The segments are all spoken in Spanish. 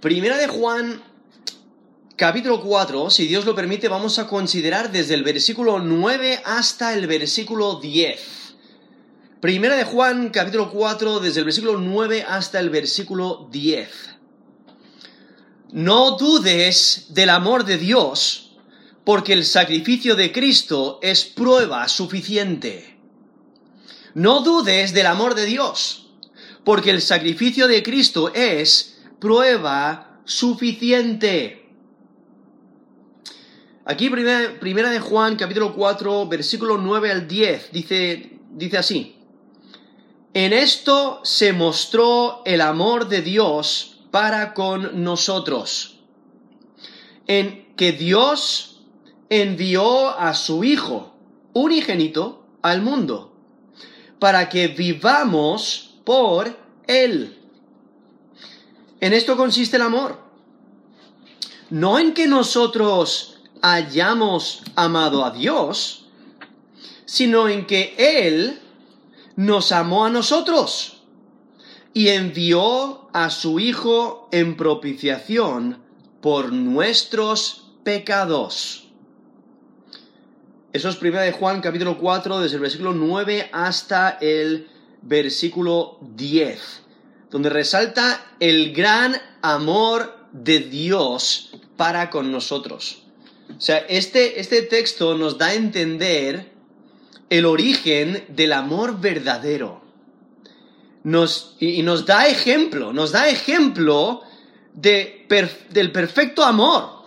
Primera de Juan, capítulo 4, si Dios lo permite, vamos a considerar desde el versículo 9 hasta el versículo 10. Primera de Juan, capítulo 4, desde el versículo 9 hasta el versículo 10. No dudes del amor de Dios, porque el sacrificio de Cristo es prueba suficiente. No dudes del amor de Dios, porque el sacrificio de Cristo es prueba suficiente. Aquí primera, primera, de Juan, capítulo 4, versículo 9 al 10, dice, dice así. En esto se mostró el amor de Dios para con nosotros, en que Dios envió a su Hijo unigénito al mundo, para que vivamos por Él. En esto consiste el amor. No en que nosotros hayamos amado a Dios, sino en que Él nos amó a nosotros y envió a su Hijo en propiciación por nuestros pecados. Eso es 1 de Juan capítulo 4, desde el versículo 9 hasta el versículo 10 donde resalta el gran amor de Dios para con nosotros. O sea, este, este texto nos da a entender el origen del amor verdadero. Nos, y, nos da ejemplo, nos da ejemplo de, del perfecto amor.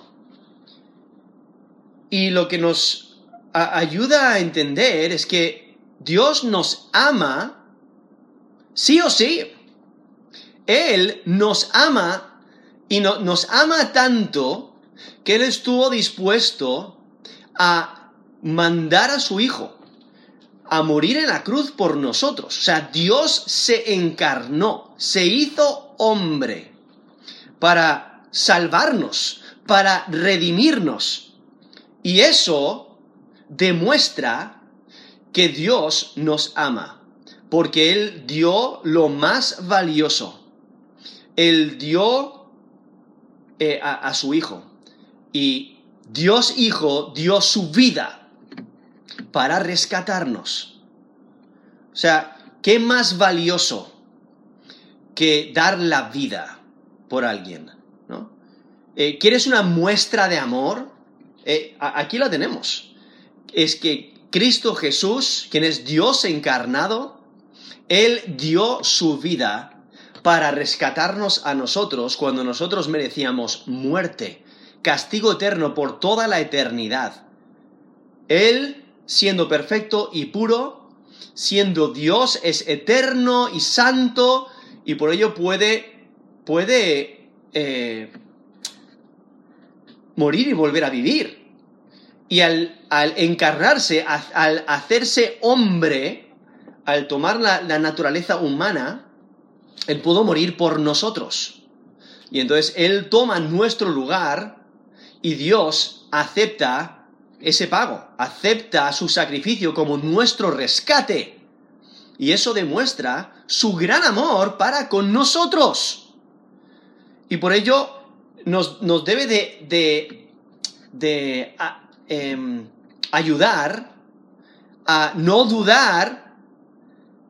Y lo que nos ayuda a entender es que Dios nos ama sí o sí. Él nos ama y nos ama tanto que Él estuvo dispuesto a mandar a su Hijo a morir en la cruz por nosotros. O sea, Dios se encarnó, se hizo hombre para salvarnos, para redimirnos. Y eso demuestra que Dios nos ama, porque Él dio lo más valioso él dio eh, a, su Hijo. Y Dios Hijo dio su vida para rescatarnos. O sea, ¿qué más valioso que dar la vida por alguien? ¿no? Eh, ¿Quieres una muestra de amor? Eh, aquí la tenemos. Es que Cristo Jesús, quien es Dios encarnado, Él dio su vida para rescatarnos a nosotros cuando nosotros merecíamos muerte, castigo eterno por toda la eternidad. Él, siendo perfecto y puro, siendo Dios, es eterno y santo y por ello puede, puede eh, morir y volver a vivir. Y al, encarnarse, al hacerse hombre, al tomar la naturaleza humana, él pudo morir por nosotros. Y entonces Él toma nuestro lugar y Dios acepta ese pago, acepta su sacrificio como nuestro rescate. Y eso demuestra su gran amor para con nosotros. Y por ello nos, debe de, de, em, ayudar a no dudar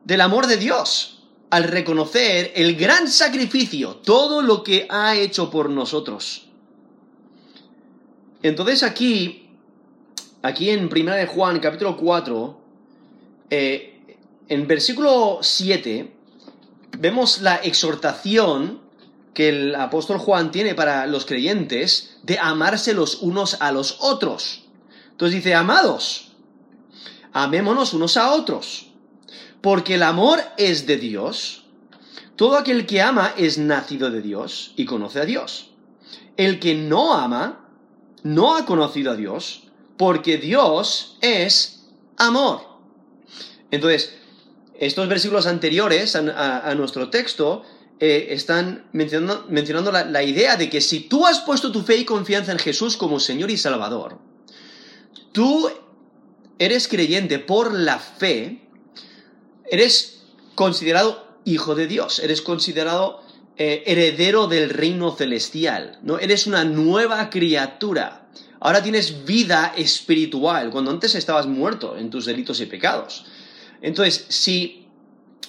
del amor de Dios al reconocer el gran sacrificio, todo lo que ha hecho por nosotros. Entonces aquí, aquí en 1 de Juan, capítulo 4, eh, en versículo 7, vemos la exhortación que el apóstol Juan tiene para los creyentes de amarse los unos a los otros. Entonces dice, amados, amémonos unos a otros porque el amor es de Dios. Todo aquel que ama es nacido de Dios y conoce a Dios. El que no ama no ha conocido a Dios, porque Dios es amor. Entonces, estos versículos anteriores a, nuestro texto eh, están mencionando, la, la idea de que si tú has puesto tu fe y confianza en Jesús como Señor y Salvador, tú eres creyente por la fe, eres considerado hijo de Dios, eres considerado eh, heredero del reino celestial, ¿no? Eres una nueva criatura. Ahora tienes vida espiritual, cuando antes estabas muerto en tus delitos y pecados. Entonces, si,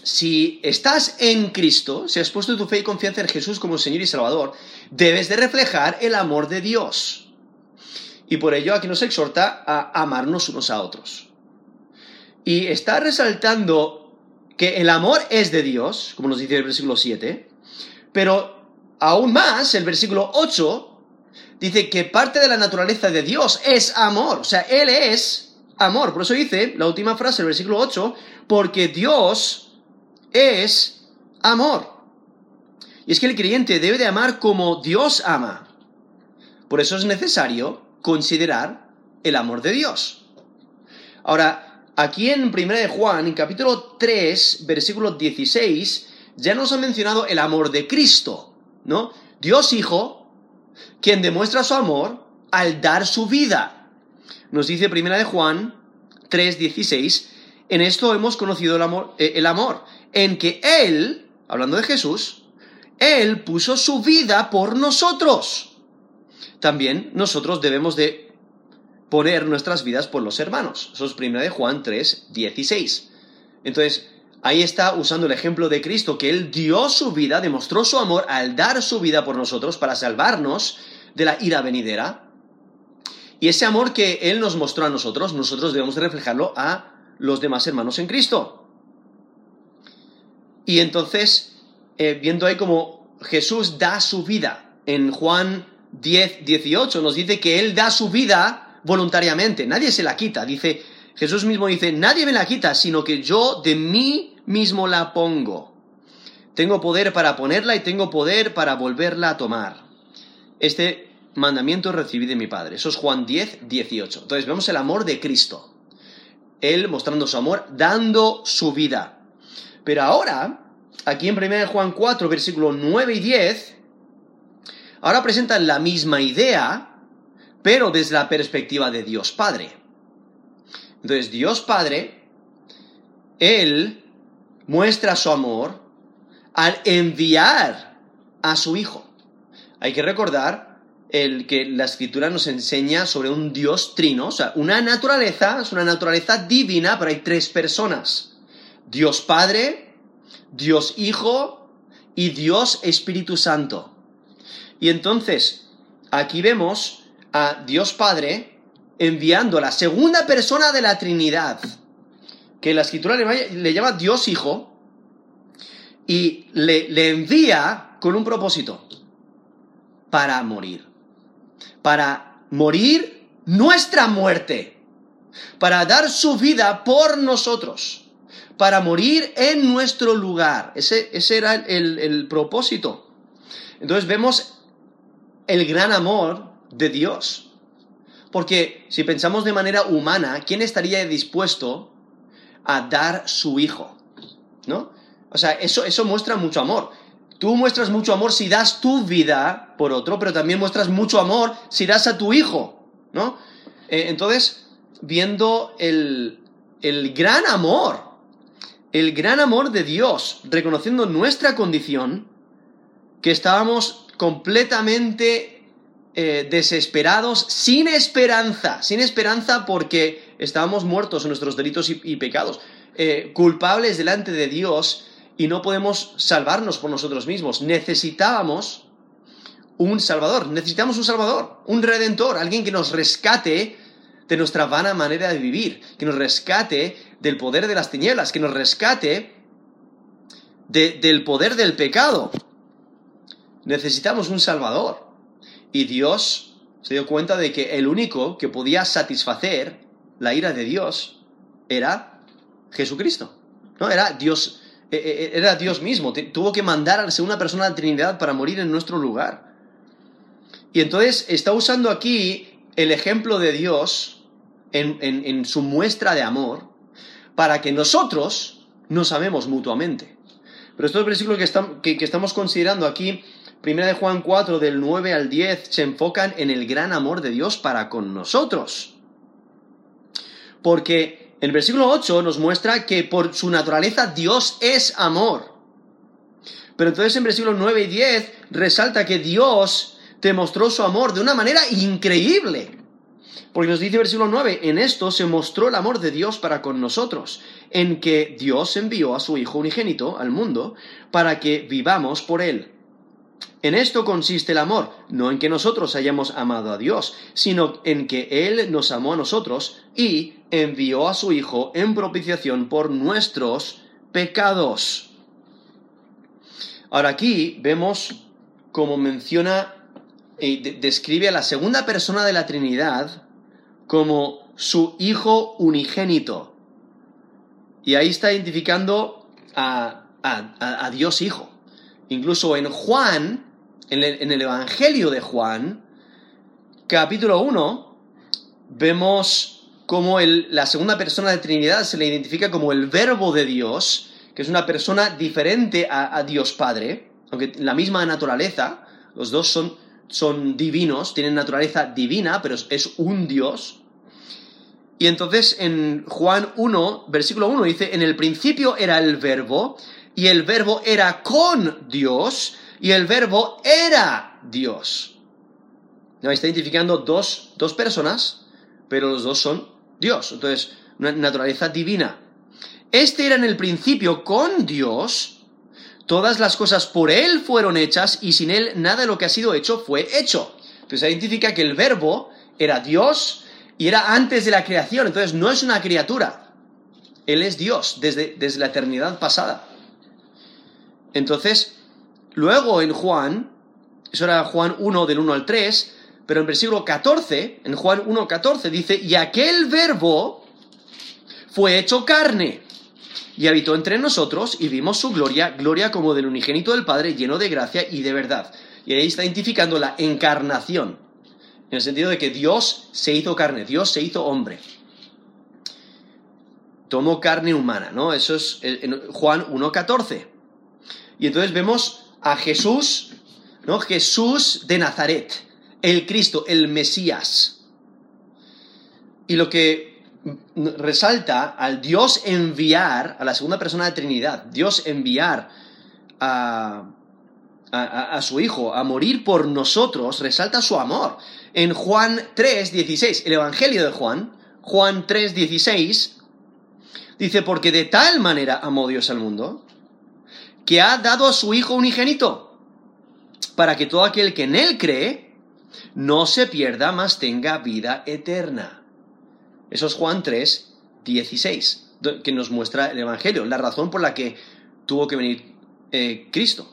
si estás en Cristo, si has puesto tu fe y confianza en Jesús como Señor y Salvador, debes de reflejar el amor de Dios. Y por ello aquí nos exhorta a amarnos unos a otros. Y está resaltando que el amor es de Dios, como nos dice el versículo 7, pero aún más el versículo 8 dice que parte de la naturaleza de Dios es amor, o sea, Él es amor. Por eso dice la última frase del versículo 8, porque Dios es amor. Y es que el creyente debe de amar como Dios ama. Por eso es necesario considerar el amor de Dios. Ahora, aquí en 1 de Juan, en capítulo 3, versículo 16, ya nos ha mencionado el amor de Cristo, ¿no? Dios Hijo, quien demuestra su amor al dar su vida. Nos dice 1 de Juan 3, 16, en esto hemos conocido el amor, eh, el amor, en que Él, hablando de Jesús, Él puso su vida por nosotros también nosotros debemos de poner nuestras vidas por los hermanos. Eso es 1 de Juan 3, 16. Entonces, ahí está usando el ejemplo de Cristo, que Él dio su vida, demostró su amor al dar su vida por nosotros para salvarnos de la ira venidera. Y ese amor que Él nos mostró a nosotros, nosotros debemos de reflejarlo a los demás hermanos en Cristo. Y entonces, eh, viendo ahí como Jesús da su vida en Juan 10, 18 nos dice que Él da su vida voluntariamente, nadie se la quita. Dice, Jesús mismo dice, nadie me la quita, sino que yo de mí mismo la pongo. Tengo poder para ponerla y tengo poder para volverla a tomar. Este mandamiento recibí de mi Padre. Eso es Juan 10, 18. Entonces vemos el amor de Cristo. Él mostrando su amor, dando su vida. Pero ahora, aquí en 1 Juan 4, versículos 9 y 10, ahora presentan la misma idea, pero desde la perspectiva de Dios Padre. Entonces, Dios Padre, Él muestra su amor al enviar a su Hijo. Hay que recordar el que la escritura nos enseña sobre un Dios trino, o sea, una naturaleza, es una naturaleza divina, pero hay tres personas. Dios Padre, Dios Hijo y Dios Espíritu Santo. Y entonces, aquí vemos a Dios Padre enviando a la segunda persona de la Trinidad, que la escritura le, llama Dios Hijo, y le, le envía con un propósito, para morir, para morir nuestra muerte, para dar su vida por nosotros, para morir en nuestro lugar. Ese, ese era el, el propósito. Entonces vemos el gran amor de Dios. Porque si pensamos de manera humana, ¿quién estaría dispuesto a dar su hijo? ¿No? O sea, eso, eso muestra mucho amor. Tú muestras mucho amor si das tu vida por otro, pero también muestras mucho amor si das a tu hijo, ¿no? Eh, entonces, viendo el, el gran amor, el gran amor de Dios, reconociendo nuestra condición, que estábamos completamente eh, desesperados, sin esperanza, sin esperanza porque estábamos muertos en nuestros delitos y, pecados, eh, culpables delante de Dios y no podemos salvarnos por nosotros mismos. Necesitábamos un Salvador, necesitamos un Salvador, un Redentor, alguien que nos rescate de nuestra vana manera de vivir, que nos rescate del poder de las tinieblas, que nos rescate del poder del pecado necesitamos un Salvador. Y Dios se dio cuenta de que el único que podía satisfacer la ira de Dios era Jesucristo. ¿no? Era Dios, eh, eh, eh, era Dios mismo. Tuvo que mandar a una persona de la Trinidad para morir en nuestro lugar. Y entonces está usando aquí el ejemplo de Dios en, su muestra de amor para que nosotros nos amemos mutuamente. Pero estos versículos que, que estamos considerando aquí Primera de Juan 4, del 9 al 10, se enfocan en el gran amor de Dios para con nosotros. Porque el versículo 8 nos muestra que por su naturaleza Dios es amor. Pero entonces en versículos 9 y 10 resalta que Dios te mostró su amor de una manera increíble. Porque nos dice versículo 9, en esto se mostró el amor de Dios para con nosotros, en que Dios envió a su Hijo unigénito al mundo para que vivamos por él. En esto consiste el amor, no en que nosotros hayamos amado a Dios, sino en que Él nos amó a nosotros y envió a su Hijo en propiciación por nuestros pecados. Ahora aquí vemos como menciona y describe a la segunda persona de la Trinidad como su Hijo unigénito. Y ahí está identificando a, a, Dios Hijo. Incluso en Juan, en el, Evangelio de Juan, capítulo 1, vemos como la segunda persona de Trinidad se le identifica como el verbo de Dios, que es una persona diferente a, Dios Padre, aunque la misma naturaleza, los dos son, son divinos, tienen naturaleza divina, pero es un Dios. Y entonces en Juan 1, versículo 1 dice, en el principio era el verbo, y el verbo era con Dios, y el verbo era Dios. ¿No? Está identificando dos, dos personas, pero los dos son Dios. Entonces, una naturaleza divina. Este era en el principio con Dios. Todas las cosas por Él fueron hechas y sin Él nada de lo que ha sido hecho fue hecho. Entonces identifica que el verbo era Dios y era antes de la creación. Entonces no es una criatura. Él es Dios desde, desde la eternidad pasada. Entonces, luego en Juan, eso era Juan 1 del 1 al 3, pero en versículo 14, en Juan 1, 14 dice, y aquel verbo fue hecho carne y habitó entre nosotros y vimos su gloria, gloria como del unigénito del Padre, lleno de gracia y de verdad. Y ahí está identificando la encarnación, en el sentido de que Dios se hizo carne, Dios se hizo hombre. Tomó carne humana, ¿no? Eso es en Juan 1.14. Y entonces vemos a Jesús, ¿no? Jesús de Nazaret, el Cristo, el Mesías. Y lo que resalta al Dios enviar, a la segunda persona de Trinidad, Dios enviar a, a, su Hijo a morir por nosotros, resalta su amor. En Juan 3, 16, el Evangelio de Juan, Juan 3, 16, dice, porque de tal manera amó Dios al mundo, que ha dado a su Hijo unigénito, para que todo aquel que en Él cree, no se pierda, mas tenga vida eterna. Eso es Juan 3, 16, que nos muestra el Evangelio, la razón por la que tuvo que venir eh, Cristo,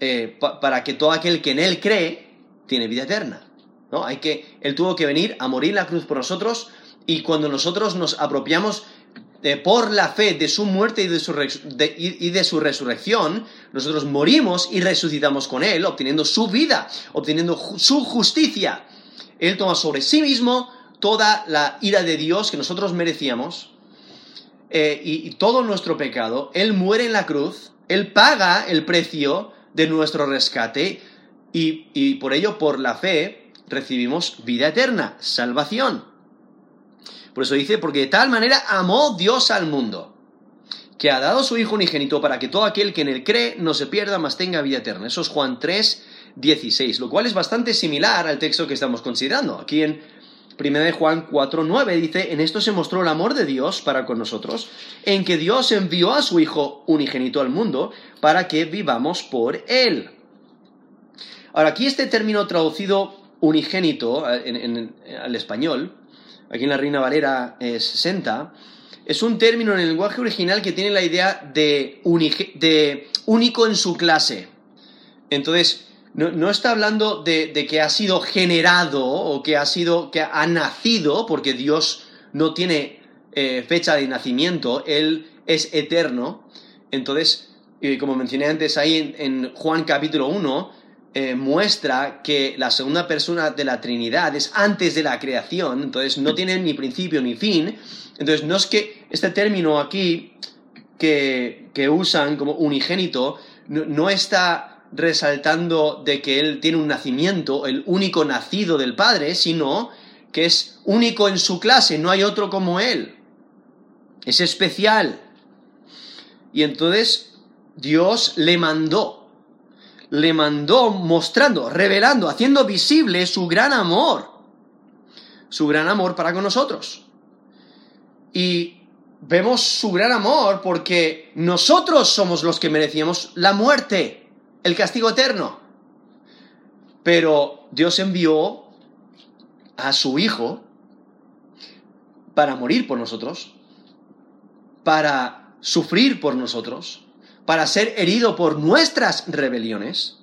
eh, para que todo aquel que en Él cree tiene vida eterna. ¿no? Hay que, él tuvo que venir a morir en la cruz por nosotros y cuando nosotros nos apropiamos por la fe de su muerte y de su, resurrección, nosotros morimos y resucitamos con Él, obteniendo su vida, obteniendo su justicia. Él toma sobre sí mismo toda la ira de Dios que nosotros merecíamos eh, y, todo nuestro pecado. Él muere en la cruz, Él paga el precio de nuestro rescate y por ello, por la fe, recibimos vida eterna, salvación. Por eso dice, porque de tal manera amó Dios al mundo, que ha dado su Hijo unigénito para que todo aquel que en él cree no se pierda, mas tenga vida eterna. Eso es Juan 3, 16, lo cual es bastante similar al texto que estamos considerando. Aquí en Primera de Juan 4.9 dice, en esto se mostró el amor de Dios para con nosotros, en que Dios envió a su Hijo unigénito al mundo para que vivamos por Él. Ahora, aquí este término traducido unigénito en, al español, aquí en la Reina Valera 60, es un término en el lenguaje original que tiene la idea de, de único en su clase. Entonces, no, está hablando de, que ha sido generado o que ha sido, que ha nacido, porque Dios no tiene eh, fecha de nacimiento, Él es eterno. Entonces, como mencioné antes ahí en, Juan capítulo 1, eh, muestra que la segunda persona de la Trinidad es antes de la creación, entonces no tiene ni principio ni fin. Entonces, no es que este término aquí que, usan como unigénito no está resaltando de que él tiene un nacimiento, el único nacido del Padre, sino que es único en su clase, no hay otro como él. Es especial. Y entonces Dios le mandó le mandó mostrando, revelando, haciendo visible su gran amor, su gran amor para con nosotros. Y vemos su gran amor porque nosotros somos los que merecíamos la muerte, el castigo eterno. Pero Dios envió a su Hijo para morir por nosotros, para sufrir por nosotros, para ser herido por nuestras rebeliones.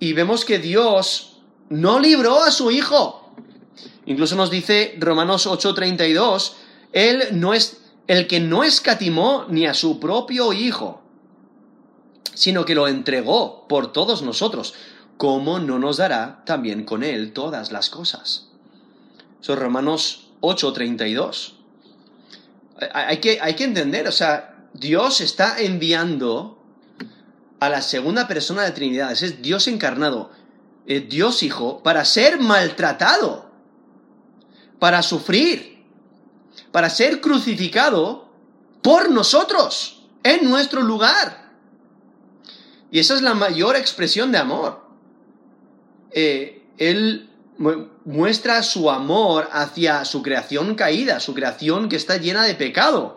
Y vemos que Dios no libró a su Hijo. Incluso nos dice Romanos 8:32, Él no es el que no escatimó ni a su propio Hijo, sino que lo entregó por todos nosotros. ¿Cómo no nos dará también con Él todas las cosas? Son Romanos 8:32. Hay que, hay que entender, o sea, Dios está enviando a la segunda persona de Trinidad, es Dios encarnado, eh, Dios Hijo, para ser maltratado, para sufrir, para ser crucificado por nosotros, en nuestro lugar. Y esa es la mayor expresión de amor. Eh, él muestra su amor hacia su creación caída, su creación que está llena de pecado,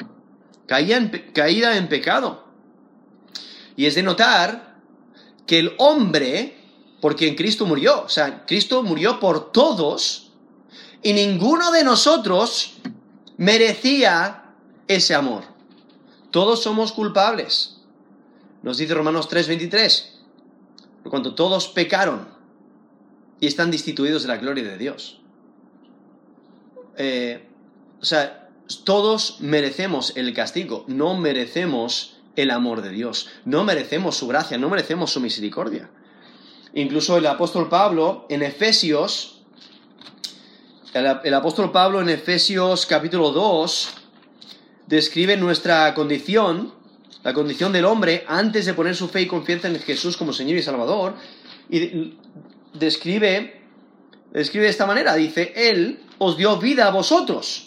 caída en, caída en pecado. Y es de notar que el hombre, por quien Cristo murió, o sea, Cristo murió por todos, y ninguno de nosotros merecía ese amor. Todos somos culpables. Nos dice Romanos 3:23, por cuanto todos pecaron y están destituidos de la gloria de Dios. Eh, o sea, todos merecemos el castigo, no merecemos el amor de Dios, no merecemos su gracia, no merecemos su misericordia. Incluso el apóstol Pablo en Efesios, el, apóstol Pablo en Efesios capítulo 2, describe nuestra condición, la condición del hombre antes de poner su fe y confianza en Jesús como Señor y Salvador, y describe, describe de esta manera, dice, Él os dio vida a vosotros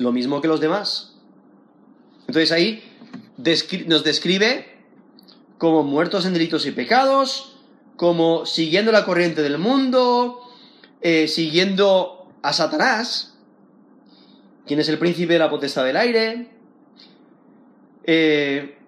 lo mismo que los demás. Entonces ahí nos describe como muertos en delitos y pecados, como siguiendo la corriente del mundo, eh, siguiendo a Satanás, quien es el príncipe de la potestad del aire, eh,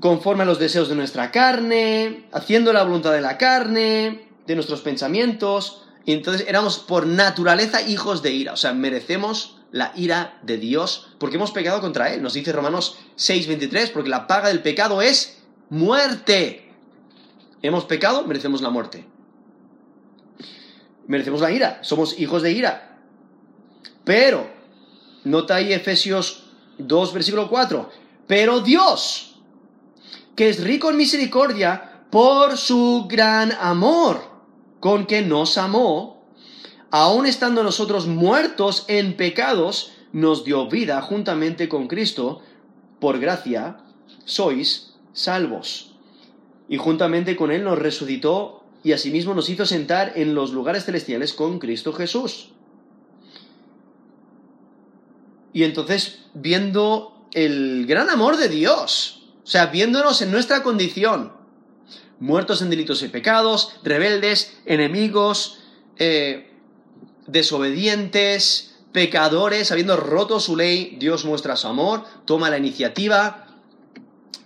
conforme a los deseos de nuestra carne, haciendo la voluntad de la carne, de nuestros pensamientos, y entonces éramos por naturaleza hijos de ira, o sea, merecemos la ira de Dios porque hemos pecado contra Él. Nos dice Romanos 6:23, porque la paga del pecado es muerte hemos pecado, merecemos la muerte. Merecemos la ira, somos hijos de ira. Pero, nota ahí Efesios 2, versículo 4, pero Dios, que es rico en misericordia, por su gran amor con que nos amó, aun estando nosotros muertos en pecados, nos dio vida juntamente con Cristo, por gracia sois salvos y juntamente con Él nos resucitó y asimismo nos hizo sentar en los lugares celestiales con Cristo Jesús. Y entonces, viendo el gran amor de Dios, o sea, viéndonos en nuestra condición, muertos en delitos y pecados, rebeldes, enemigos, eh, desobedientes, pecadores, habiendo roto su ley, Dios muestra su amor, toma la iniciativa,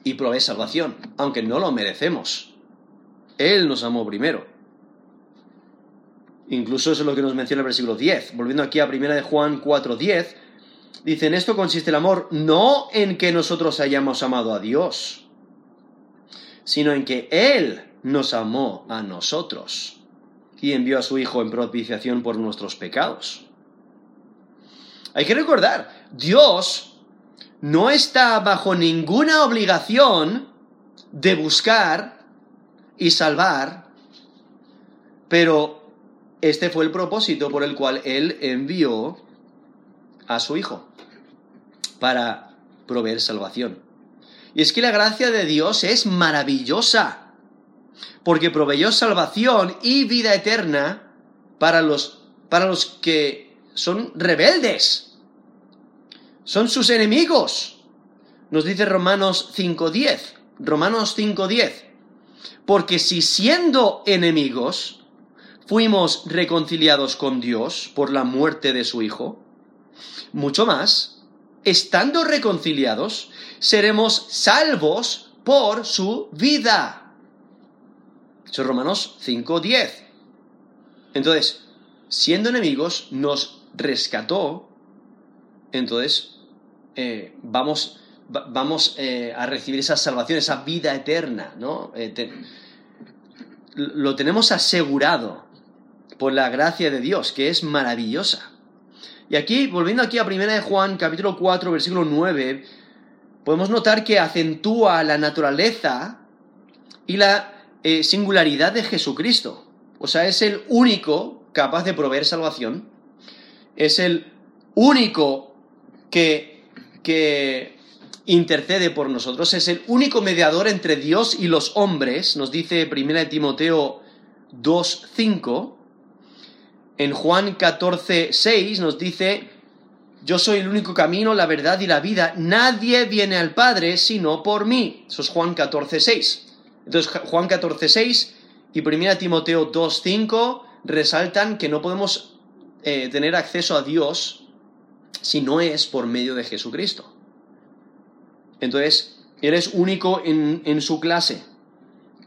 y provee salvación, aunque no lo merecemos. Él nos amó primero. Incluso eso es lo que nos menciona el versículo 10. Volviendo aquí a 1 de Juan 4:10, dice, en esto consiste el amor, no en que nosotros hayamos amado a Dios, sino en que Él nos amó a nosotros y envió a su Hijo en propiciación por nuestros pecados. Hay que recordar, Dios no está bajo ninguna obligación de buscar y salvar, pero este fue el propósito por el cual Él envió a su Hijo, para proveer salvación. Y es que la gracia de Dios es maravillosa, porque proveyó salvación y vida eterna para los, para los que son rebeldes, son sus enemigos. Nos dice Romanos 5.10, Romanos 5.10, porque si siendo enemigos fuimos reconciliados con Dios por la muerte de su Hijo, mucho más, estando reconciliados, seremos salvos por su vida. Eso es Romanos 5.10. Entonces, siendo enemigos, nos rescató. Entonces, eh, vamos, vamos eh, a recibir esa salvación, esa vida eterna, ¿no? Eh, lo tenemos asegurado por la gracia de Dios, que es maravillosa. Y aquí, volviendo aquí a 1 de Juan, capítulo 4, versículo 9, podemos notar que acentúa la naturaleza y la eh, singularidad de Jesucristo. O sea, es el único capaz de proveer salvación. Es el único que, que intercede por nosotros. Es el único mediador entre Dios y los hombres. Nos dice 1 Timoteo 2.5 en Juan 14, 6 nos dice, yo soy el único camino, la verdad y la vida, nadie viene al Padre sino por mí. Eso es Juan 14, 6. Entonces Juan 14, 6 y 1 Timoteo 2, 5 resaltan que no podemos eh, tener acceso a Dios si no es por medio de Jesucristo. Entonces, Él es único en, en su clase.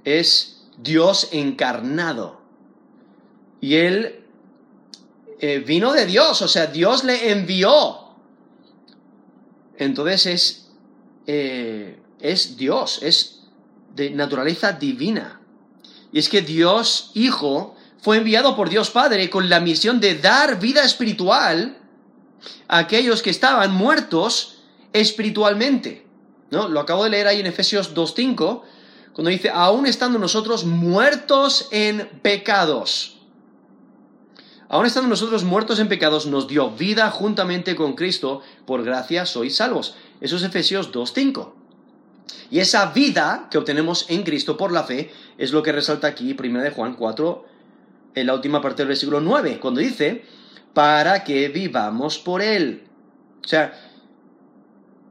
Es Dios encarnado. Y Él eh, vino de Dios, o sea, Dios le envió. Entonces es, eh, es Dios, es de naturaleza divina. Y es que Dios Hijo fue enviado por Dios Padre con la misión de dar vida espiritual a aquellos que estaban muertos espiritualmente. ¿no? Lo acabo de leer ahí en Efesios 2.5, cuando dice, aún estando nosotros muertos en pecados Aún estando nosotros muertos en pecados, nos dio vida juntamente con Cristo, por gracia sois salvos. Eso es Efesios 2.5. Y esa vida que obtenemos en Cristo por la fe es lo que resalta aquí 1 de Juan 4, en la última parte del versículo 9, cuando dice, para que vivamos por Él. O sea,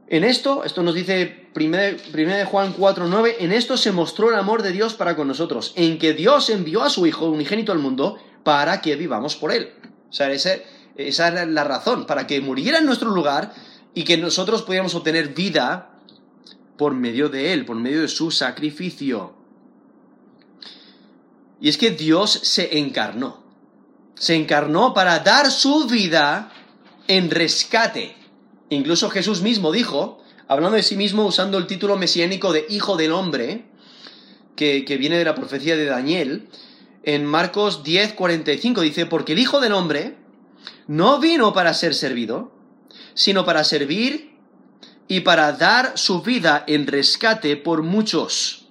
en esto, esto nos dice 1 de Juan 4, 9, en esto se mostró el amor de Dios para con nosotros, en que Dios envió a su Hijo unigénito al mundo para que vivamos por Él. O sea, esa, es la razón, para que muriera en nuestro lugar y que nosotros pudiéramos obtener vida por medio de Él, por medio de su sacrificio. Y es que Dios se encarnó. Se encarnó para dar su vida en rescate. Incluso Jesús mismo dijo, hablando de sí mismo usando el título mesiánico de Hijo del Hombre, que, que viene de la profecía de Daniel, en Marcos 10, 45 dice, porque el Hijo del Hombre no vino para ser servido, sino para servir y para dar su vida en rescate por muchos.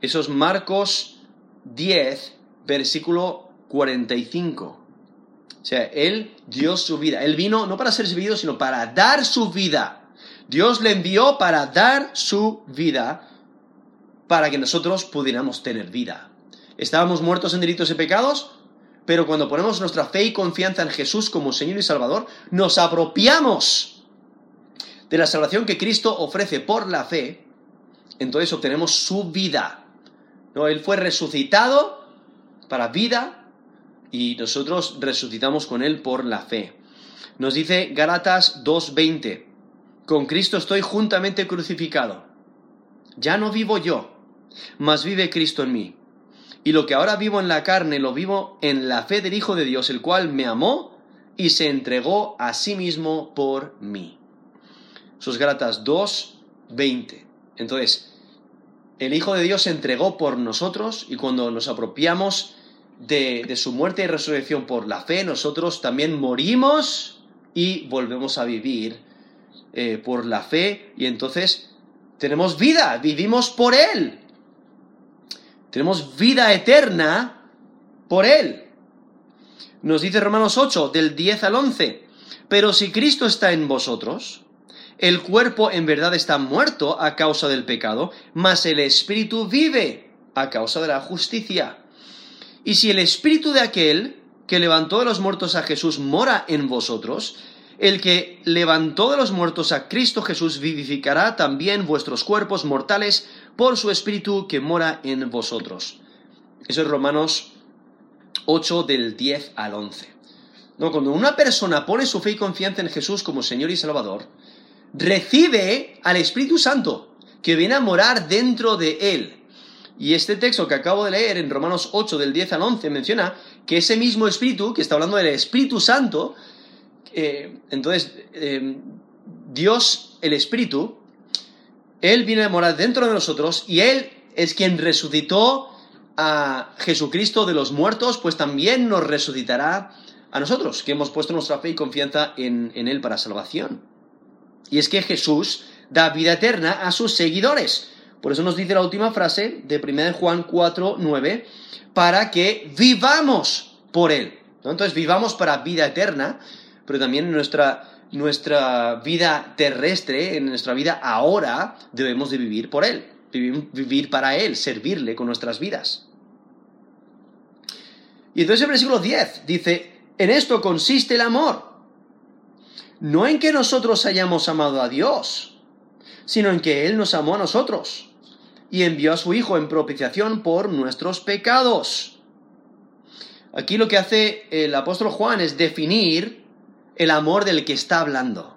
Eso es Marcos 10, versículo 45. O sea, Él dio su vida. Él vino no para ser servido, sino para dar su vida. Dios le envió para dar su vida para que nosotros pudiéramos tener vida. Estábamos muertos en delitos y pecados, pero cuando ponemos nuestra fe y confianza en Jesús como Señor y Salvador, nos apropiamos de la salvación que Cristo ofrece por la fe, entonces obtenemos su vida. ¿No? Él fue resucitado para vida y nosotros resucitamos con Él por la fe. Nos dice Gálatas 2.20, con Cristo estoy juntamente crucificado. Ya no vivo yo, mas vive Cristo en mí. Y lo que ahora vivo en la carne lo vivo en la fe del Hijo de Dios, el cual me amó y se entregó a sí mismo por mí. Sus Gálatas 2, 20. Entonces, el Hijo de Dios se entregó por nosotros y cuando nos apropiamos de, su muerte y resurrección por la fe, nosotros también morimos y volvemos a vivir eh, por la fe y entonces tenemos vida, vivimos por Él. Tenemos vida eterna por Él. Nos dice Romanos 8, del 10 al 11. Pero si Cristo está en vosotros, el cuerpo en verdad está muerto a causa del pecado, mas el espíritu vive a causa de la justicia. Y si el espíritu de aquel que levantó de los muertos a Jesús mora en vosotros, el que levantó de los muertos a Cristo Jesús vivificará también vuestros cuerpos mortales por su espíritu que mora en vosotros. Eso es Romanos 8 del 10 al 11. No, cuando una persona pone su fe y confianza en Jesús como Señor y Salvador, recibe al Espíritu Santo que viene a morar dentro de él. Y este texto que acabo de leer en Romanos 8 del 10 al 11 menciona que ese mismo Espíritu, que está hablando del Espíritu Santo, eh, entonces eh, Dios, el Espíritu, Él viene a morar dentro de nosotros y Él es quien resucitó a Jesucristo de los muertos, pues también nos resucitará a nosotros, que hemos puesto nuestra fe y confianza en, en Él para salvación. Y es que Jesús da vida eterna a sus seguidores. Por eso nos dice la última frase de 1 Juan 4, 9, para que vivamos por Él. Entonces vivamos para vida eterna, pero también en nuestra, nuestra vida terrestre, en nuestra vida ahora, debemos de vivir por Él, vivir, vivir para Él, servirle con nuestras vidas. Y entonces el versículo 10 dice, en esto consiste el amor. No en que nosotros hayamos amado a Dios, sino en que Él nos amó a nosotros y envió a su Hijo en propiciación por nuestros pecados. Aquí lo que hace el apóstol Juan es definir el amor del que está hablando.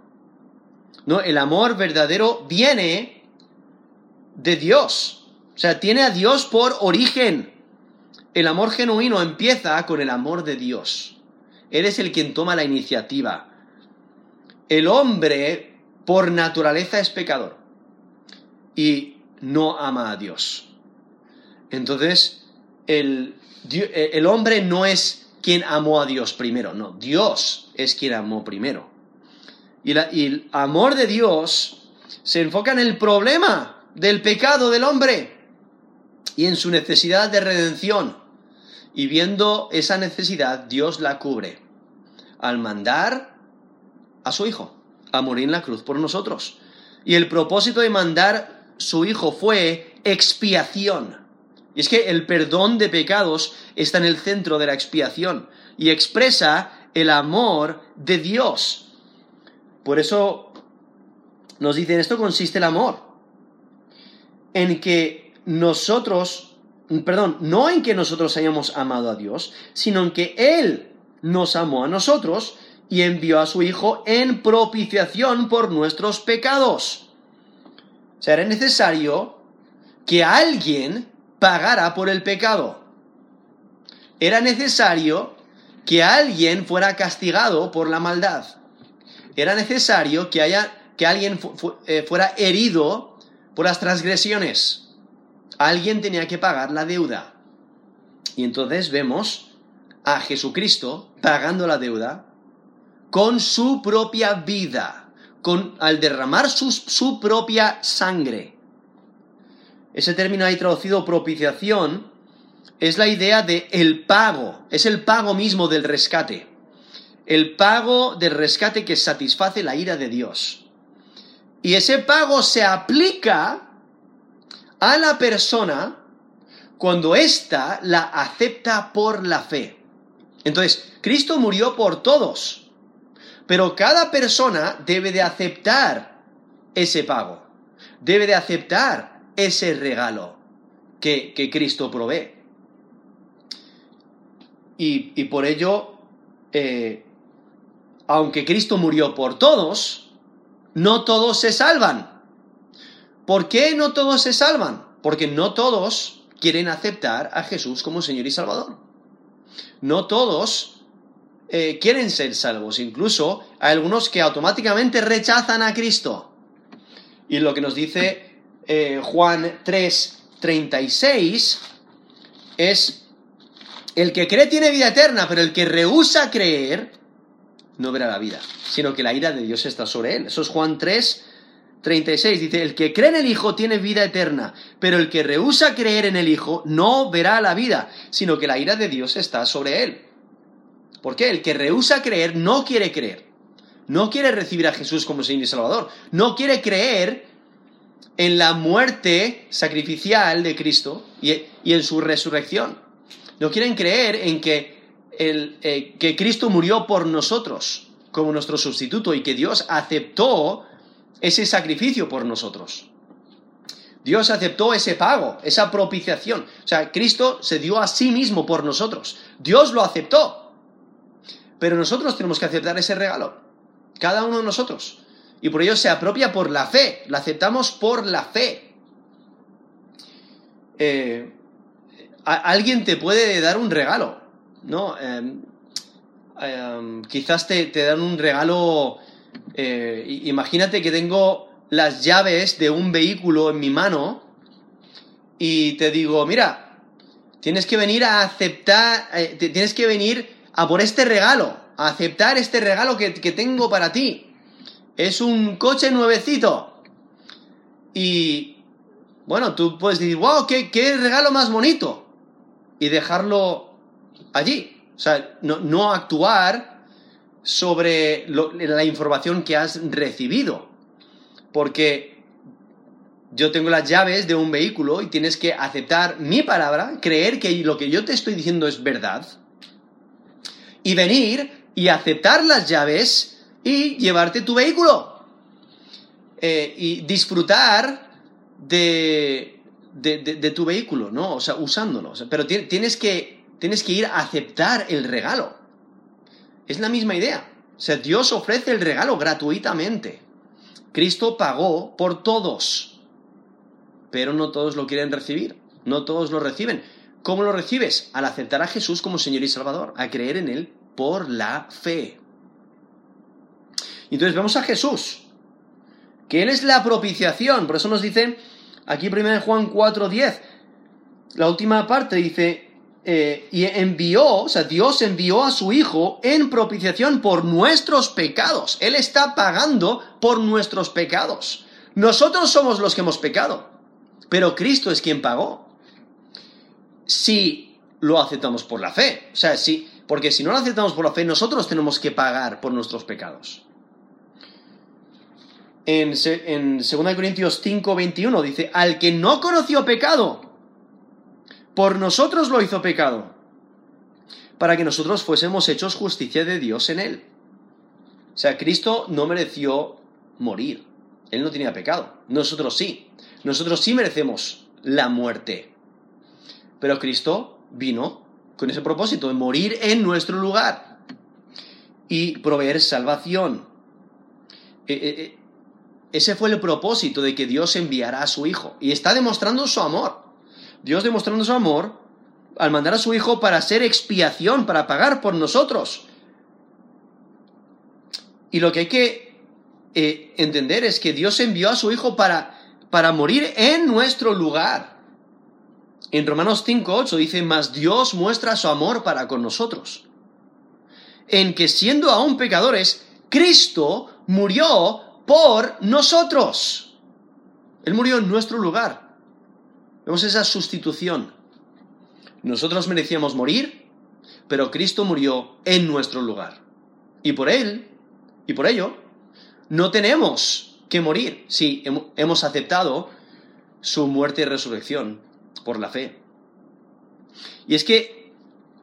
¿No? El amor verdadero viene de Dios. O sea, tiene a Dios por origen. El amor genuino empieza con el amor de Dios. Él es el quien toma la iniciativa. El hombre, por naturaleza, es pecador. Y no ama a Dios. Entonces, el, el hombre no es quien amó a Dios primero, no, Dios es quien amó primero. Y, y, el amor de Dios se enfoca en el problema del pecado del hombre y en su necesidad de redención. Y viendo esa necesidad, Dios la cubre al mandar a su Hijo a morir en la cruz por nosotros. Y el propósito de mandar su Hijo fue expiación. Y es que el perdón de pecados está en el centro de la expiación y expresa el amor de Dios. Por eso nos dice, en esto consiste el amor. En que nosotros, perdón, no en que nosotros hayamos amado a Dios, sino en que Él nos amó a nosotros y envió a su Hijo en propiciación por nuestros pecados sea, era necesario que alguien pagara por el pecado. Era necesario que alguien fuera castigado por la maldad. Era necesario que, haya, que alguien eh, fuera herido por las transgresiones. Alguien tenía que pagar la deuda. Y entonces vemos a Jesucristo pagando la deuda con su propia vida al derramar su, propia sangre. Ese término ahí traducido propiciación es la idea de el pago, es el pago mismo del rescate. El pago del rescate que satisface la ira de Dios. Y ese pago se aplica a la persona cuando ésta la acepta por la fe. Entonces, Cristo murió por todos. Pero cada persona debe de aceptar ese pago, debe de aceptar ese regalo que, Cristo provee. Y, por ello, eh, aunque Cristo murió por todos, no todos se salvan. ¿Por qué no todos se salvan? Porque no todos quieren aceptar a Jesús como Señor y Salvador. No todos eh, quieren ser salvos. Incluso hay algunos que automáticamente rechazan a Cristo. Y lo que nos dice eh, Juan 3, 36 es, el que cree tiene vida eterna, pero el que rehúsa creer no verá la vida, sino que la ira de Dios está sobre él. Eso es Juan 3, 36 dice, el que cree en el Hijo tiene vida eterna, pero el que rehúsa creer en el Hijo no verá la vida, sino que la ira de Dios está sobre él. ¿Por qué? El que rehúsa creer no quiere creer. No quiere recibir a Jesús como Señor y Salvador. No quiere creer en la muerte sacrificial de Cristo y, en su resurrección. No quieren creer en que, eh, que Cristo murió por nosotros como nuestro sustituto y que Dios aceptó ese sacrificio por nosotros. Dios aceptó ese pago, esa propiciación. O sea, Cristo se dio a sí mismo por nosotros. Dios lo aceptó. Pero nosotros tenemos que aceptar ese regalo. Cada uno de nosotros. Y por ello se apropia por la fe. La aceptamos por la fe. Eh, alguien te puede dar un regalo, ¿no? Em, em, quizás te, dan un regalo. Eh, imagínate que tengo las llaves de un vehículo en mi mano y te digo, mira, tienes que venir a aceptar, eh, tienes que venir a por este regalo, a aceptar este regalo que tengo para ti es un coche nuevecito. Y bueno, tú puedes decir, wow, qué, regalo más bonito. Y dejarlo allí. O sea, no, actuar sobre la información que has recibido. Porque yo tengo las llaves de un vehículo y tienes que aceptar mi palabra, creer que lo que yo te estoy diciendo es verdad. Y venir y aceptar las llaves y llevarte tu vehículo eh, y disfrutar de, de, tu vehículo, ¿no? O sea, usándolo. pero tienes que, tienes que ir a aceptar el regalo. Es la misma idea. O sea, Dios ofrece el regalo gratuitamente. Cristo pagó por todos, pero no todos lo quieren recibir, no todos lo reciben. ¿Cómo lo recibes? Al aceptar a Jesús como Señor y Salvador, a creer en Él por la fe. Entonces vemos a Jesús, que Él es la propiciación. Por eso nos dice aquí 1 Juan 4:10, la última parte dice, eh, y envió, o sea, Dios envió a su Hijo en propiciación por nuestros pecados. Él está pagando por nuestros pecados. Nosotros somos los que hemos pecado, pero Cristo es quien pagó. Si lo aceptamos por la fe, o sea, sí, porque si no lo aceptamos por la fe, nosotros tenemos que pagar por nuestros pecados en, en 2 Corintios 5, 21, dice, al que no conoció pecado, por nosotros lo hizo pecado, para que nosotros fuésemos hechos justicia de Dios en él. O sea, Cristo no mereció morir. Él no tenía pecado. Nosotros sí. Nosotros sí merecemos la muerte. Pero Cristo vino con ese propósito de morir en nuestro lugar y proveer salvación. Eh, eh, eh, ese fue el propósito de que Dios enviara a su Hijo. Y está demostrando su amor. Dios demostrando su amor al mandar a su Hijo para hacer expiación, para pagar por nosotros. Y lo que hay que entender es que Dios envió a su Hijo para, para morir en nuestro lugar. En Romanos 5.8 dice, mas Dios muestra su amor para con nosotros. En que siendo aún pecadores, Cristo murió por nosotros. Él murió en nuestro lugar. Vemos esa sustitución. Nosotros merecíamos morir, pero Cristo murió en nuestro lugar. Y por Él, y por ello, no tenemos que morir si hemos aceptado su muerte y resurrección por la fe. Y es que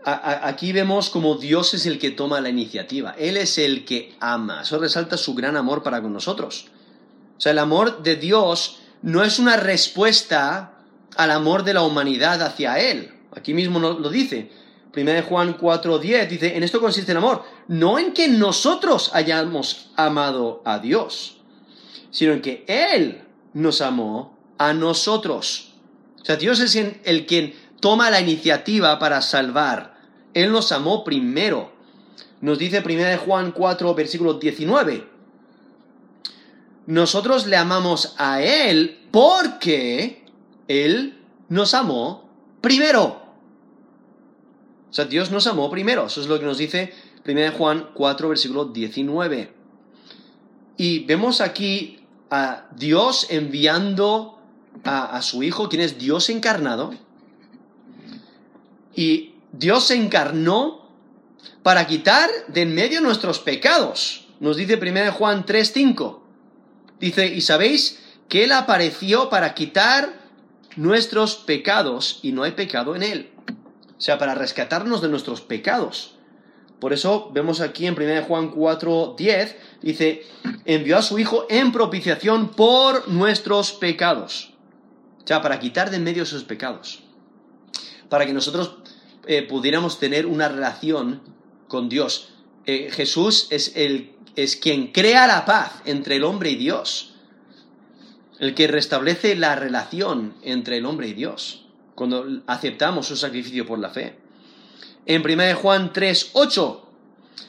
aquí vemos como Dios es el que toma la iniciativa. Él es el que ama. Eso resalta su gran amor para con nosotros. O sea, el amor de Dios no es una respuesta al amor de la humanidad hacia Él. Aquí mismo lo dice. 1 Juan 4:10 dice, en esto consiste el amor, no en que nosotros hayamos amado a Dios, sino en que Él nos amó a nosotros. O sea, Dios es el quien toma la iniciativa para salvar. Él nos amó primero. Nos dice 1 Juan 4, versículo 19. Nosotros le amamos a Él porque Él nos amó primero. O sea, Dios nos amó primero. Eso es lo que nos dice 1 Juan 4, versículo 19. Y vemos aquí a Dios enviando a, su Hijo, quien es Dios encarnado. Y Dios se encarnó para quitar de en medio nuestros pecados. Nos dice 1 Juan 3:5. Dice, y sabéis que Él apareció para quitar nuestros pecados y no hay pecado en Él. O sea, para rescatarnos de nuestros pecados. Por eso vemos aquí en 1 Juan 4:10, dice, envió a su Hijo en propiciación por nuestros pecados. Para quitar de en medio esos pecados. Para que nosotros eh, pudiéramos tener una relación con Dios. Eh, Jesús es, el, es quien crea la paz entre el hombre y Dios. El que restablece la relación entre el hombre y Dios. Cuando aceptamos su sacrificio por la fe. En 1 Juan 3, 8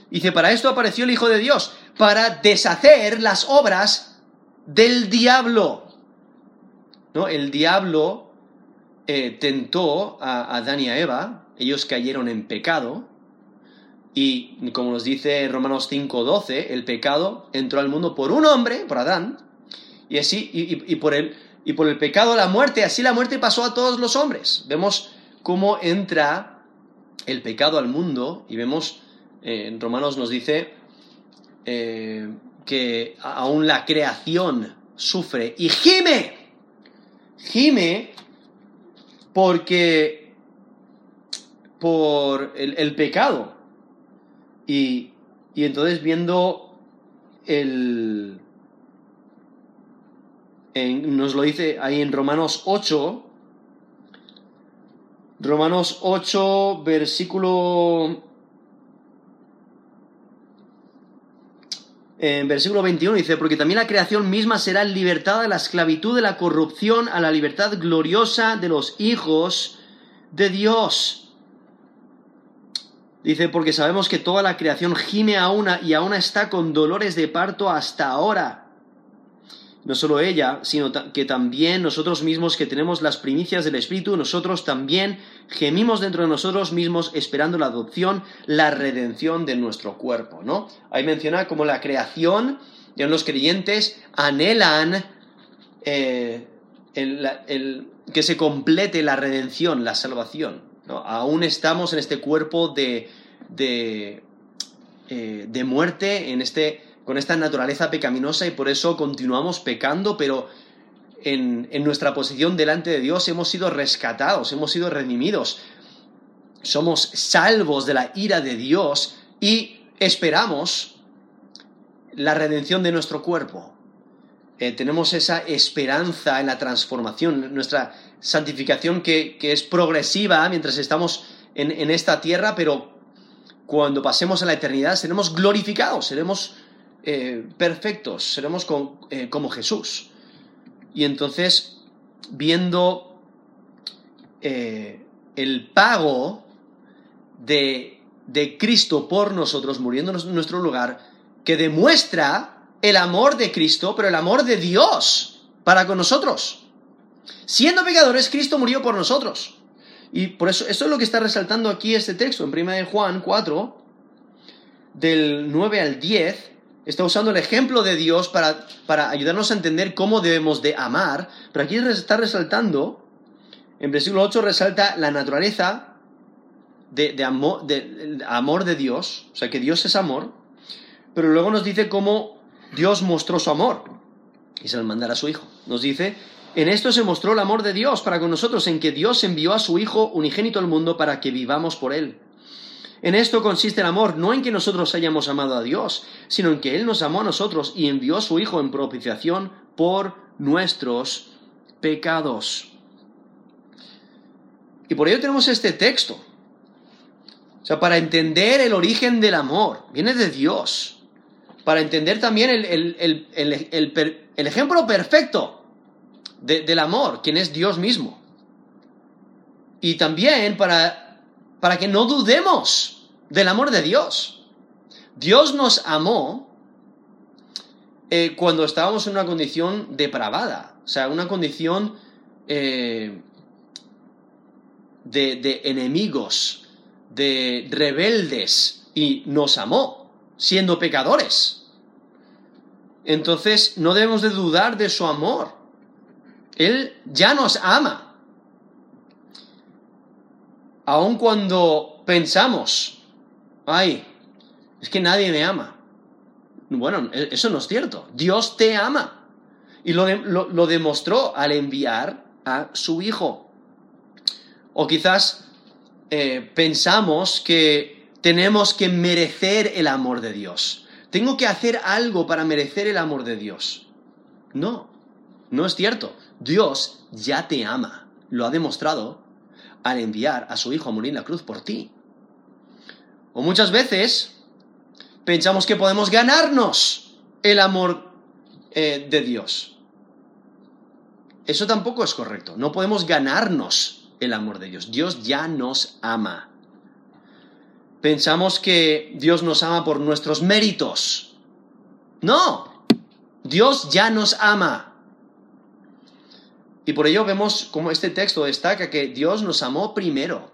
dice, para esto apareció el Hijo de Dios, para deshacer las obras del diablo. ¿No? El diablo eh, tentó a Adán y a Eva, ellos cayeron en pecado, y como nos dice Romanos 5:12, el pecado entró al mundo por un hombre, por Adán, y así, y, por el, y por el pecado la muerte, así la muerte pasó a todos los hombres. Vemos cómo entra el pecado al mundo, y vemos, eh, en Romanos nos dice eh, que aún la creación sufre y gime, gime porque por el pecado. Y, entonces viendo el... nos lo dice ahí en Romanos 8, Romanos 8, versículo... En versículo 21 dice, porque también la creación misma será libertada de la esclavitud de la corrupción a la libertad gloriosa de los hijos de Dios. Dice, porque sabemos que toda la creación gime a una y aún está con dolores de parto hasta ahora. No solo ella, sino que también nosotros mismos que tenemos las primicias del Espíritu, nosotros también gemimos dentro de nosotros mismos esperando la adopción, la redención de nuestro cuerpo, ¿no? Ahí menciona como la creación, y los creyentes anhelan eh, que se complete la redención, la salvación. Aún estamos en este cuerpo de, de, eh, de muerte, en este, con esta naturaleza pecaminosa y por eso continuamos pecando, pero en, nuestra posición delante de Dios hemos sido rescatados, hemos sido redimidos, somos salvos de la ira de Dios y esperamos la redención de nuestro cuerpo. Eh, tenemos esa esperanza en la transformación, nuestra santificación que, es progresiva mientras estamos en, esta tierra, pero cuando pasemos a la eternidad seremos glorificados, seremos eh, perfectos, seremos eh, como Jesús. Y entonces, viendo el pago de, de Cristo por nosotros, muriendo en nuestro lugar, que demuestra el amor de Cristo, pero el amor de Dios para con nosotros. Siendo pecadores, Cristo murió por nosotros. Y por eso, eso es lo que está resaltando aquí este texto, en 1 Juan 4, del 9 al 10, está usando el ejemplo de Dios para, para ayudarnos a entender cómo debemos de amar, pero aquí está resaltando, en versículo 8 resalta la naturaleza de, amor, de, amor de Dios, o sea que Dios es amor, pero luego nos dice cómo Dios mostró su amor y se lo mandará a su Hijo. Nos dice, en esto se mostró el amor de Dios para con nosotros, en que Dios envió a su Hijo unigénito al mundo para que vivamos por Él. En esto consiste el amor, no en que nosotros hayamos amado a Dios, sino en que Él nos amó a nosotros y envió a su Hijo en propiciación por nuestros pecados. Y por ello tenemos este texto. O sea, para entender el origen del amor, viene de Dios para entender también el, ejemplo perfecto del amor, quien es Dios mismo. Y también para, para que no dudemos del amor de Dios. Dios nos amó eh, cuando estábamos en una condición depravada, o sea, una condición eh, de, de enemigos, de rebeldes, y nos amó siendo pecadores. entonces no debemos de dudar de su amor. Él ya nos ama. Aun cuando pensamos, ay, es que nadie me ama. Bueno, e-, eso no es cierto. Dios te ama. Y lo, lo demostró al enviar a su Hijo. O quizás eh, pensamos que tenemos que merecer el amor de Dios. Tengo que hacer algo para merecer el amor de Dios. No, no es cierto. Dios ya te ama. Lo ha demostrado al enviar a su Hijo a morir en la cruz por ti. O muchas veces pensamos que podemos ganarnos el amor eh, de Dios. Eso tampoco es correcto. No podemos ganarnos el amor de Dios. Dios ya nos ama. Pensamos que Dios nos ama por nuestros méritos. No, Dios ya nos ama. Y por ello vemos como este texto destaca que Dios nos amó primero.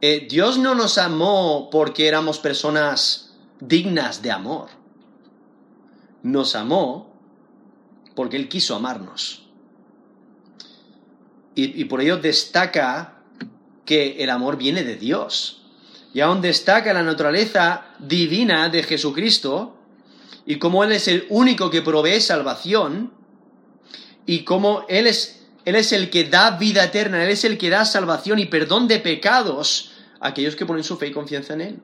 Eh, Dios no nos amó porque éramos personas dignas de amor. Nos amó porque Él quiso amarnos. Y, por ello destaca que el amor viene de Dios. Y aún destaca la naturaleza divina de Jesucristo y cómo Él es el único que provee salvación y cómo Él es, Él es el que da vida eterna, Él es el que da salvación y perdón de pecados a aquellos que ponen su fe y confianza en Él.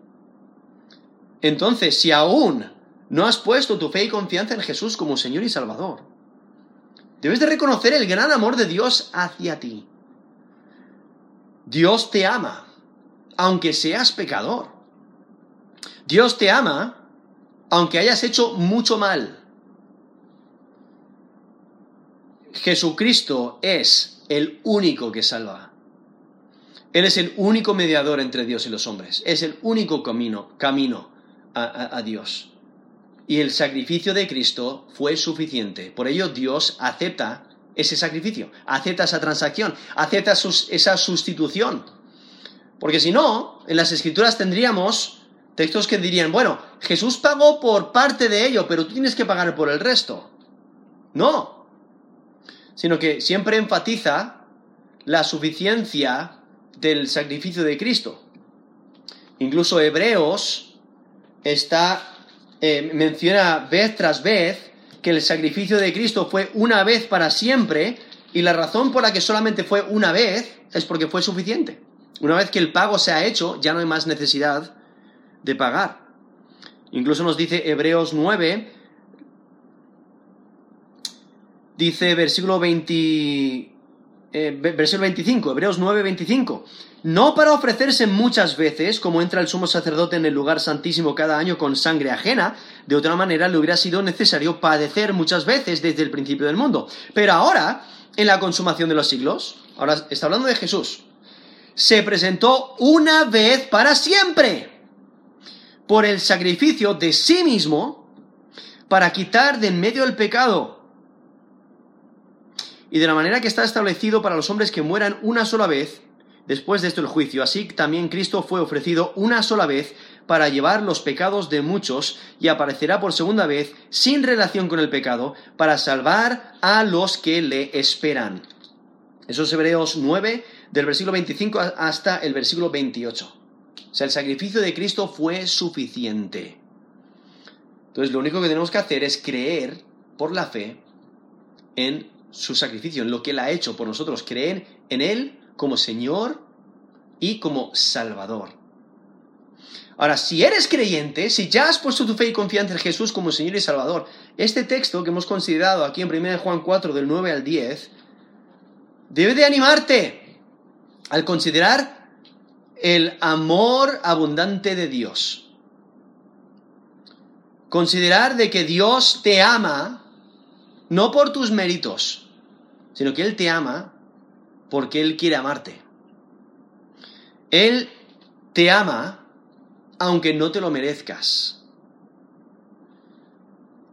Entonces, si aún no has puesto tu fe y confianza en Jesús como Señor y Salvador, Debes de reconocer el gran amor de Dios hacia ti. Dios te ama, aunque seas pecador. Dios te ama, aunque hayas hecho mucho mal. Jesucristo es el único que salva. Él es el único mediador entre Dios y los hombres. Es el único camino, camino a, a Dios y el sacrificio de Cristo fue suficiente. Por ello Dios acepta ese sacrificio, acepta esa transacción, acepta esa sustitución. Porque si no, en las escrituras tendríamos textos que dirían, bueno, Jesús pagó por parte de ello, pero tú tienes que pagar por el resto. No, sino que siempre enfatiza la suficiencia del sacrificio de Cristo. Incluso Hebreos está eh, menciona vez tras vez que el sacrificio de Cristo fue una vez para siempre y la razón por la que solamente fue una vez es porque fue suficiente. Una vez que el pago se ha hecho, ya no hay más necesidad de pagar. Incluso nos dice Hebreos 9, dice versículo 20, eh, versículo 25, Hebreos 9, 25. No para ofrecerse muchas veces, como entra el sumo sacerdote en el lugar santísimo cada año con sangre ajena, de otra manera le hubiera sido necesario padecer muchas veces desde el principio del mundo. Pero ahora, en la consumación de los siglos, ahora está hablando de Jesús, se presentó una vez para siempre por el sacrificio de sí mismo para quitar de en medio el pecado y de la manera que está establecido para los hombres que mueran una sola vez, después de esto el juicio. Así también Cristo fue ofrecido una sola vez para llevar los pecados de muchos y aparecerá por segunda vez sin relación con el pecado para salvar a los que le esperan. Eso es Hebreos 9, del versículo 25 hasta el versículo 28. O sea, el sacrificio de Cristo fue suficiente. Entonces, lo único que tenemos que hacer es creer por la fe en su sacrificio, en lo que Él ha hecho por nosotros, creer en Él como Señor y como Salvador. Ahora, si eres creyente, si ya has puesto tu fe y confianza en Jesús como Señor y Salvador, este texto que hemos considerado aquí en 1 Juan 4 del 9 al 10, debe de animarte al considerar el amor abundante de Dios. Considerar de que Dios te ama no por tus méritos, sino que Él te ama porque Él quiere amarte. Él te ama aunque no te lo merezcas.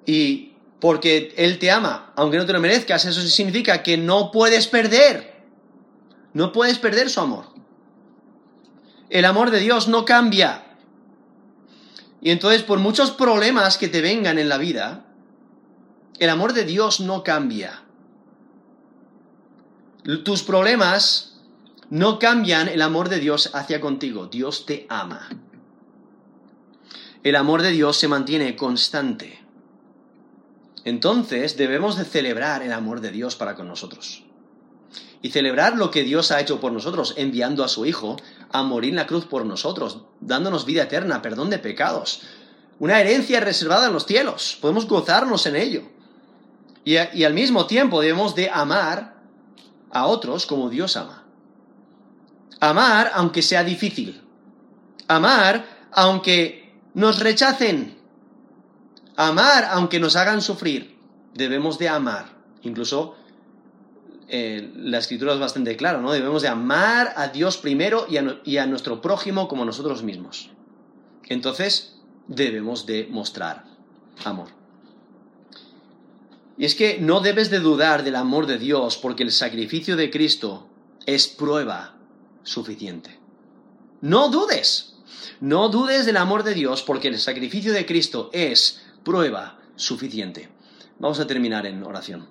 Y porque Él te ama, aunque no te lo merezcas, eso significa que no puedes perder. No puedes perder su amor. El amor de Dios no cambia. Y entonces, por muchos problemas que te vengan en la vida, el amor de Dios no cambia. Tus problemas no cambian el amor de Dios hacia contigo. Dios te ama. El amor de Dios se mantiene constante. Entonces debemos de celebrar el amor de Dios para con nosotros. Y celebrar lo que Dios ha hecho por nosotros, enviando a su Hijo a morir en la cruz por nosotros, dándonos vida eterna, perdón de pecados, una herencia reservada en los cielos. Podemos gozarnos en ello. Y, al mismo tiempo debemos de amar a otros como Dios ama. Amar aunque sea difícil. Amar aunque nos rechacen. Amar aunque nos hagan sufrir. Debemos de amar. Incluso eh, la escritura es bastante clara, ¿no? Debemos de amar a Dios primero y a, y a nuestro prójimo como nosotros mismos. Entonces debemos de mostrar amor. Y es que no debes de dudar del amor de Dios porque el sacrificio de Cristo es prueba suficiente. No dudes. No dudes del amor de Dios porque el sacrificio de Cristo es prueba suficiente. Vamos a terminar en oración.